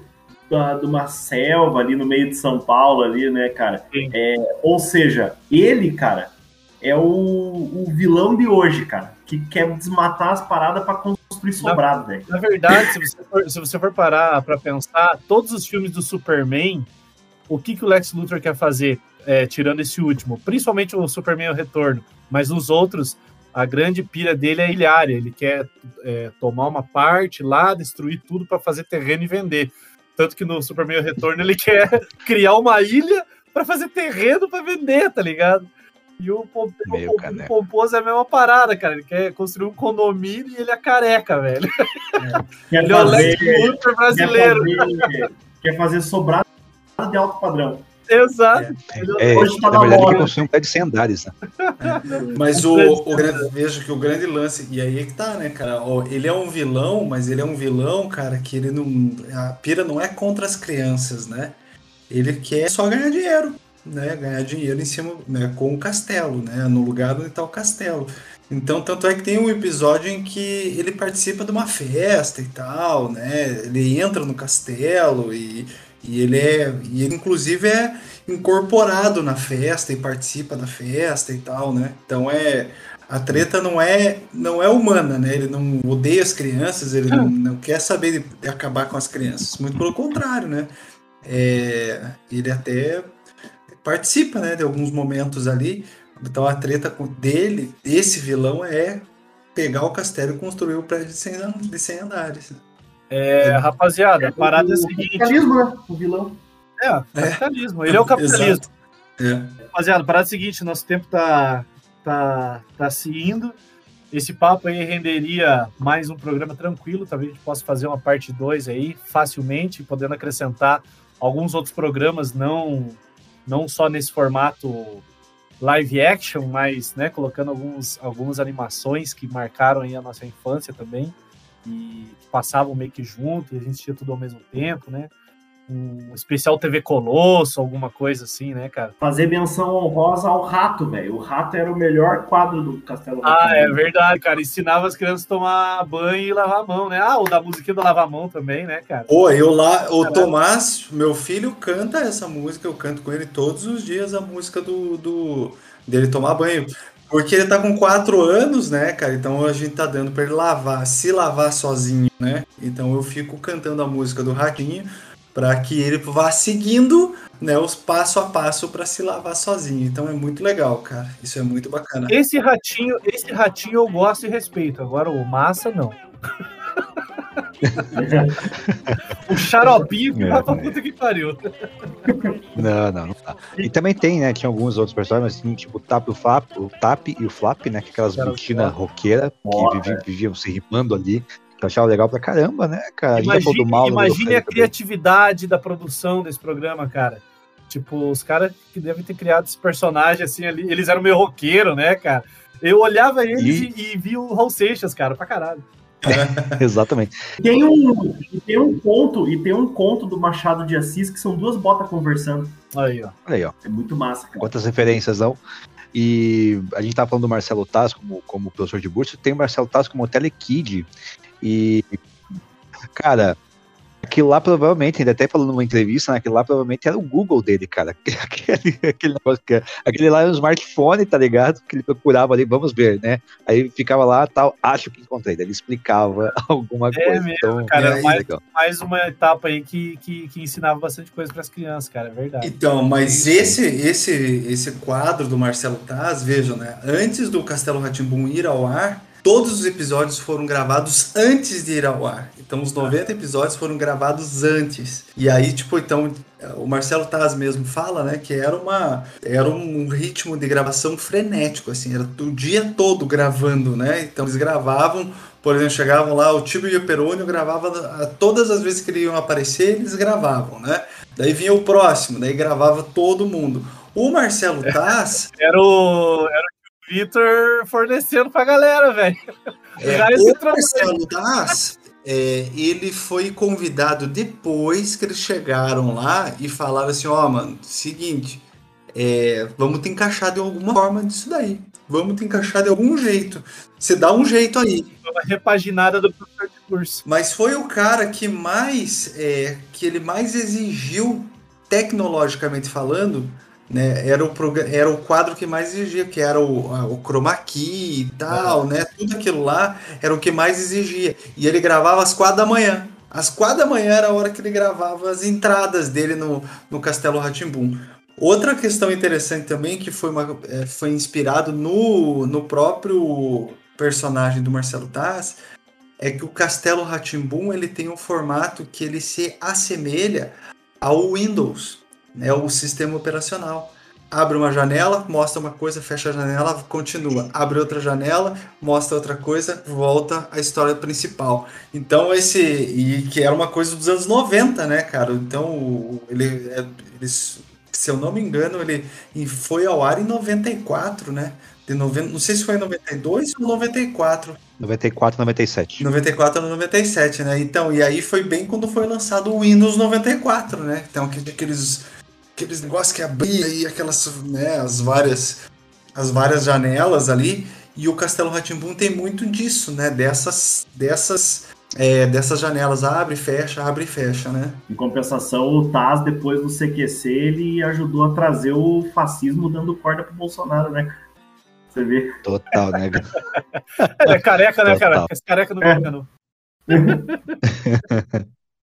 da, de uma selva ali no meio de São Paulo ali, né, cara? É, ou seja, ele, cara, é o, o vilão de hoje, cara, que quer desmatar as paradas para sobrado, velho. Na verdade, se você, for, se você for parar para pensar, todos os filmes do Superman, o que, que o Lex Luthor quer fazer, é, tirando esse último? Principalmente o Superman o Retorno, mas os outros, a grande pira dele é ilhária. Ele quer é, tomar uma parte lá, destruir tudo para fazer terreno e vender. Tanto que no Superman o Retorno ele quer criar uma ilha para fazer terreno para vender, tá ligado? E o, Pompeu, o Pomposo é a mesma parada, cara. Ele quer construir um condomínio e ele é careca, velho. É. ele fazer, é o Lex brasileiro. Quer fazer, quer fazer sobrado de alto padrão. Exato. É, é, Hoje tá na, na verdade, ele construiu um pé de 100 andares, né? É. Mas o, o grande, vejo que o grande lance, e aí é que tá, né, cara? Ele é um vilão, mas ele é um vilão, cara, que ele não. A pira não é contra as crianças, né? Ele quer só ganhar dinheiro né, ganhar dinheiro em cima né, com o castelo, né, no lugar onde está o castelo. Então, tanto é que tem um episódio em que ele participa de uma festa e tal, né? Ele entra no castelo e, e ele é, e ele inclusive é incorporado na festa e participa da festa e tal, né? Então é a treta não é não é humana, né? Ele não odeia as crianças, ele não, não quer saber de, de, acabar com as crianças. Muito pelo contrário, né? É, ele até participa, né, de alguns momentos ali. Então a treta dele, esse vilão, é pegar o castelo e construir o prédio de 100, de 100 andares. É, rapaziada, a parada é a seguinte. Capitalismo, né? O vilão. É, capitalismo. É. Ele é o capitalismo. É. Rapaziada, a parada é a seguinte: nosso tempo tá, tá, tá se indo. Esse papo aí renderia mais um programa tranquilo. Talvez a gente possa fazer uma parte 2 aí facilmente, podendo acrescentar alguns outros programas não não só nesse formato live action, mas né, colocando alguns, algumas animações que marcaram aí a nossa infância também e passavam meio que junto e a gente tinha tudo ao mesmo tempo, né? Um especial TV Colosso, alguma coisa assim, né, cara? Fazer menção honrosa ao rato, velho. O rato era o melhor quadro do Castelo Ah, é verdade, cara. Ensinava as crianças a tomar banho e lavar a mão, né? Ah, o da musiquinha do lavar a mão também, né, cara? Pô, eu lá, o Tomás, meu filho, canta essa música, eu canto com ele todos os dias a música do, do dele tomar banho. Porque ele tá com quatro anos, né, cara? Então a gente tá dando pra ele lavar, se lavar sozinho, né? Então eu fico cantando a música do Ratinho para que ele vá seguindo né, os passo a passo para se lavar sozinho. Então é muito legal, cara. Isso é muito bacana. Esse ratinho, esse ratinho eu gosto e respeito. Agora o massa não. o xaropinho que vai pra puta que pariu. Não, não, não tá. E também tem, né? Tinha alguns outros personagens, assim, tipo o Tap, o, Flap, o Tap e o Flap, né? Que aquelas botinas roqueiras que viviam, viviam se rimando ali eu achava legal pra caramba, né, cara? Imagine, mal imagine a criatividade da produção desse programa, cara. Tipo, os caras que devem ter criado esse personagem assim ali, eles eram meio roqueiro, né, cara? Eu olhava eles e, e, e via o Raul Seixas, cara, pra caralho. Exatamente. Tem um, tem um conto, e tem um conto do Machado de Assis que são duas botas conversando. Aí, ó. Aí, ó. É muito massa, cara. Quantas referências, não? E a gente tá falando do Marcelo Taz como, como professor de bursa, tem o Marcelo Taz como Telekid, e, cara, aquilo lá provavelmente, ainda até falando numa entrevista, né, aquilo lá provavelmente era o Google dele, cara. Aquele, aquele negócio que aquele lá era um smartphone, tá ligado? Que ele procurava ali, vamos ver, né? Aí ficava lá, tal, acho que encontrei. Ele explicava alguma é coisa. Mesmo, então, cara, é mais, mais, uma etapa aí que, que, que ensinava bastante coisa para as crianças, cara, é verdade. Então, mas esse, esse, esse quadro do Marcelo Taz, vejam, né? Antes do Castelo Ratimbum ir ao ar, todos os episódios foram gravados antes de ir ao ar. Então, os 90 episódios foram gravados antes. E aí, tipo, então, o Marcelo Taz mesmo fala, né, que era uma era um ritmo de gravação frenético, assim, era o dia todo gravando, né? Então, eles gravavam, por exemplo, chegavam lá, o Tibio e o Perônio gravavam todas as vezes que eles iam aparecer, eles gravavam, né? Daí vinha o próximo, daí gravava todo mundo. O Marcelo Taz. era o, era Vitor fornecendo pra galera, velho. É, o Marcelo Das, é, ele foi convidado depois que eles chegaram lá e falaram assim, ó, oh, mano, seguinte, é, vamos te encaixar de alguma forma disso daí. Vamos te encaixar de algum jeito. Você dá um jeito aí. Uma repaginada do professor de curso. Mas foi o cara que mais, é, que ele mais exigiu, tecnologicamente falando, né? Era o, era o quadro que mais exigia, que era o, o chroma key e tal, né? Tudo aquilo lá era o que mais exigia. E ele gravava às quatro da manhã. Às quatro da manhã era a hora que ele gravava as entradas dele no, no Castelo Ratimbum. Outra questão interessante também, que foi, uma, é, foi inspirado no, no próprio personagem do Marcelo Taz, é que o Castelo Ratimbum ele tem um formato que ele se assemelha ao Windows é o sistema operacional. Abre uma janela, mostra uma coisa, fecha a janela, continua. Abre outra janela, mostra outra coisa, volta à história principal. Então esse e que era uma coisa dos anos 90, né, cara? Então ele, é, eles, se eu não me engano, ele foi ao ar em 94, né? De 90, não sei se foi em 92 ou 94. 94, 97. 94 ou 97, né? Então, e aí foi bem quando foi lançado o Windows 94, né? Então, aqueles aqueles negócios que abria e aquelas, né, as várias as várias janelas ali. E o Castelo Ratimbum tem muito disso, né? Dessas dessas é, dessas janelas abre, fecha, abre e fecha, né? Em compensação, o Taz, depois do CQC, ele ajudou a trazer o fascismo dando corda pro Bolsonaro, né? Você vê? Total, né? ele é careca, né, cara? Esse careca não é. não.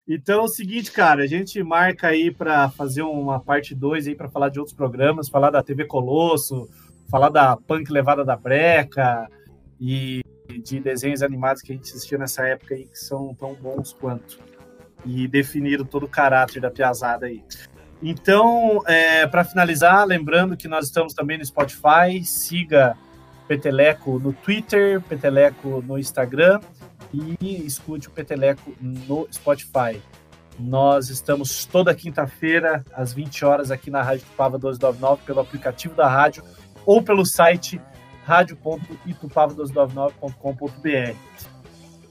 Então é o seguinte, cara, a gente marca aí para fazer uma parte 2 aí para falar de outros programas, falar da TV Colosso, falar da Punk Levada da Breca e de desenhos animados que a gente assistia nessa época aí que são tão bons quanto e definiram todo o caráter da piazada aí. Então, é, para finalizar, lembrando que nós estamos também no Spotify, siga Peteleco no Twitter, Peteleco no Instagram e escute o Peteleco no Spotify. Nós estamos toda quinta-feira, às 20 horas, aqui na Rádio Tupava 1299, pelo aplicativo da rádio ou pelo site radio.itupava1299.com.br.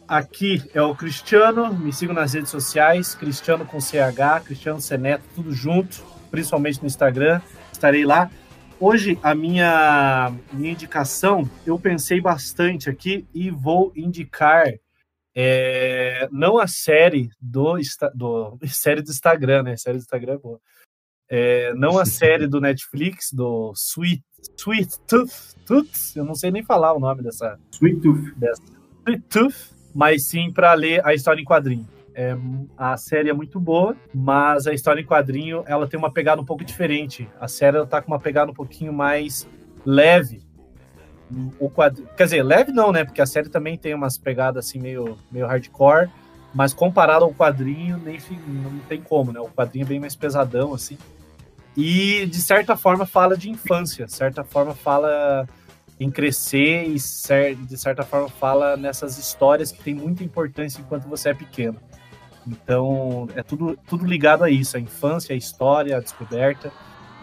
aqui é o Cristiano, me sigam nas redes sociais, Cristiano com CH, Cristiano Seneto, tudo junto, principalmente no Instagram, estarei lá. Hoje, a minha, minha indicação, eu pensei bastante aqui e vou indicar é, não a série do, do série do Instagram, né? Série do Instagram é boa. É, não a série do Netflix, do Sweet, Sweet Tooth, Tooth, eu não sei nem falar o nome dessa. Sweet Tooth. Dessa, Sweet Tooth, mas sim para ler a história em quadrinho. É, a série é muito boa, mas a história em quadrinho ela tem uma pegada um pouco diferente. A série ela tá com uma pegada um pouquinho mais leve. O quadrinho, quer dizer, leve não, né? Porque a série também tem umas pegadas assim meio, meio hardcore, mas comparado ao quadrinho, nem não tem como, né? O quadrinho é bem mais pesadão assim. E de certa forma fala de infância, de certa forma fala em crescer e de certa forma fala nessas histórias que tem muita importância enquanto você é pequeno. Então, é tudo, tudo ligado a isso, a infância, a história, a descoberta.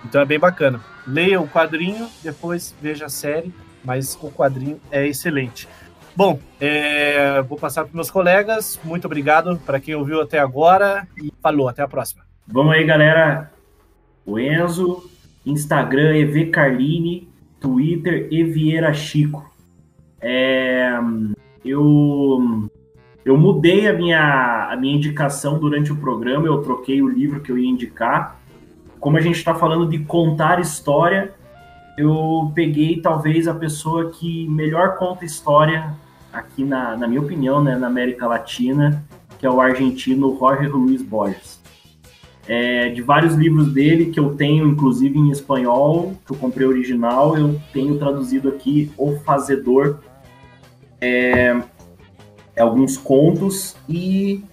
Então é bem bacana. Leia o quadrinho, depois veja a série, mas o quadrinho é excelente. Bom, é, vou passar para meus colegas. Muito obrigado para quem ouviu até agora e falou. Até a próxima. Vamos aí, galera. O Enzo, Instagram EV Carline, Twitter Evieira Chico. É, eu eu mudei a minha, a minha indicação durante o programa, eu troquei o livro que eu ia indicar. Como a gente está falando de contar história, eu peguei talvez a pessoa que melhor conta história aqui, na, na minha opinião, né, na América Latina, que é o argentino Jorge Luiz Borges. É, de vários livros dele que eu tenho, inclusive em espanhol, que eu comprei original, eu tenho traduzido aqui O Fazedor. É, alguns contos e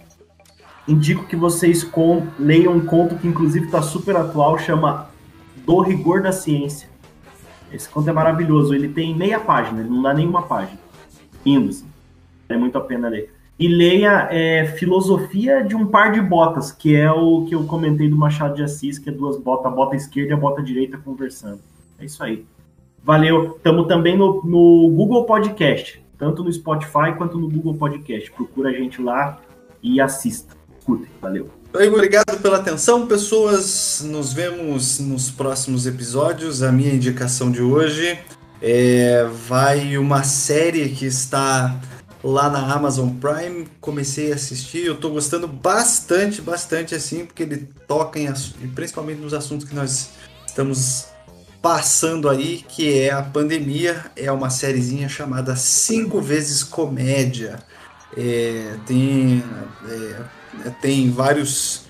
indico que vocês com, leiam um conto que inclusive está super atual, chama Do Rigor da Ciência. Esse conto é maravilhoso, ele tem meia página, ele não dá nenhuma página. Lindo, assim. É muito a pena ler. E leia é, Filosofia de um Par de Botas, que é o que eu comentei do Machado de Assis, que é duas botas, a bota esquerda e a bota direita conversando. É isso aí. Valeu. Estamos também no, no Google Podcast tanto no Spotify quanto no Google Podcast. Procura a gente lá e assista. Escutem. Valeu. Obrigado pela atenção, pessoas. Nos vemos nos próximos episódios. A minha indicação de hoje é vai uma série que está lá na Amazon Prime. Comecei a assistir, eu estou gostando bastante, bastante assim, porque ele toca em principalmente nos assuntos que nós estamos passando aí, que é a pandemia. É uma sériezinha chamada Cinco Vezes Comédia. É, tem, é, tem vários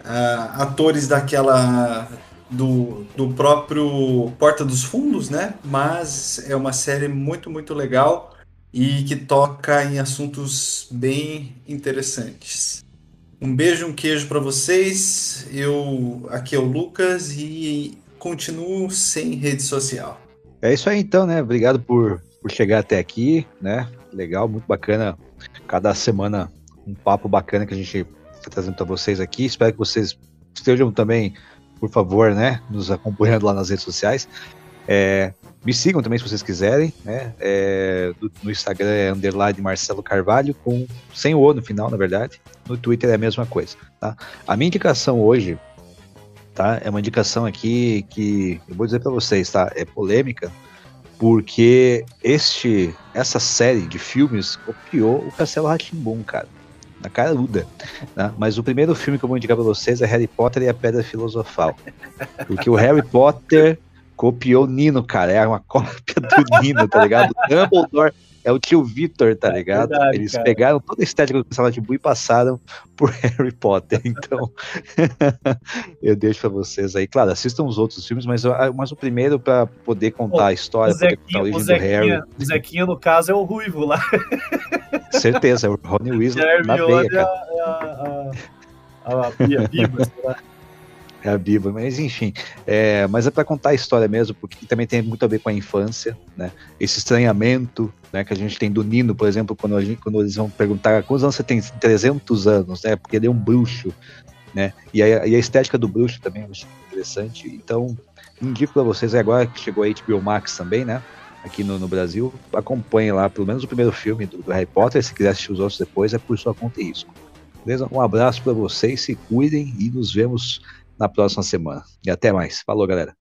uh, atores daquela do, do próprio Porta dos Fundos, né? Mas é uma série muito, muito legal e que toca em assuntos bem interessantes. Um beijo, um queijo para vocês. Eu aqui é o Lucas e continuo sem rede social. É isso aí então, né? Obrigado por, por chegar até aqui, né? Legal, muito bacana. Cada semana um papo bacana que a gente está trazendo para vocês aqui. Espero que vocês estejam também, por favor, né? Nos acompanhando lá nas redes sociais. É, me sigam também se vocês quiserem, né? É, no Instagram é underline Marcelo Carvalho, com sem o O no final, na verdade. No Twitter é a mesma coisa, tá? A minha indicação hoje tá? É uma indicação aqui que eu vou dizer para vocês, tá? É polêmica, porque este, essa série de filmes copiou o Castelo Ratimbum, cara. Na caruda. Né? Mas o primeiro filme que eu vou indicar para vocês é Harry Potter e a Pedra Filosofal. Porque o Harry Potter copiou Nino, cara. É uma cópia do Nino, tá ligado? Dumbledore é o tio Victor, tá é ligado? Verdade, Eles cara. pegaram toda a estética do de Bui e passaram por Harry Potter. Então, eu deixo pra vocês aí. Claro, assistam os outros filmes, mas, mas o primeiro pra poder contar a história, poder contar a origem do Harry. O Zequinha, no caso, é o Ruivo lá. Certeza, é o Ronnie Weasley na veia, cara. É a, a, a, a Bia, Bia, é a Bíblia, mas enfim. É, mas é para contar a história mesmo, porque também tem muito a ver com a infância, né? Esse estranhamento né, que a gente tem do Nino, por exemplo, quando, gente, quando eles vão perguntar quantos anos você tem? 300 anos, né? Porque ele é um bruxo, né? E a, e a estética do bruxo também é interessante. Então, indico para vocês, agora que chegou a HBO Max também, né? aqui no, no Brasil, acompanhe lá pelo menos o primeiro filme do, do Harry Potter. Se quiser assistir os outros depois, é por sua conta e risco. Beleza? Um abraço para vocês, se cuidem e nos vemos na próxima semana. E até mais. Falou, galera.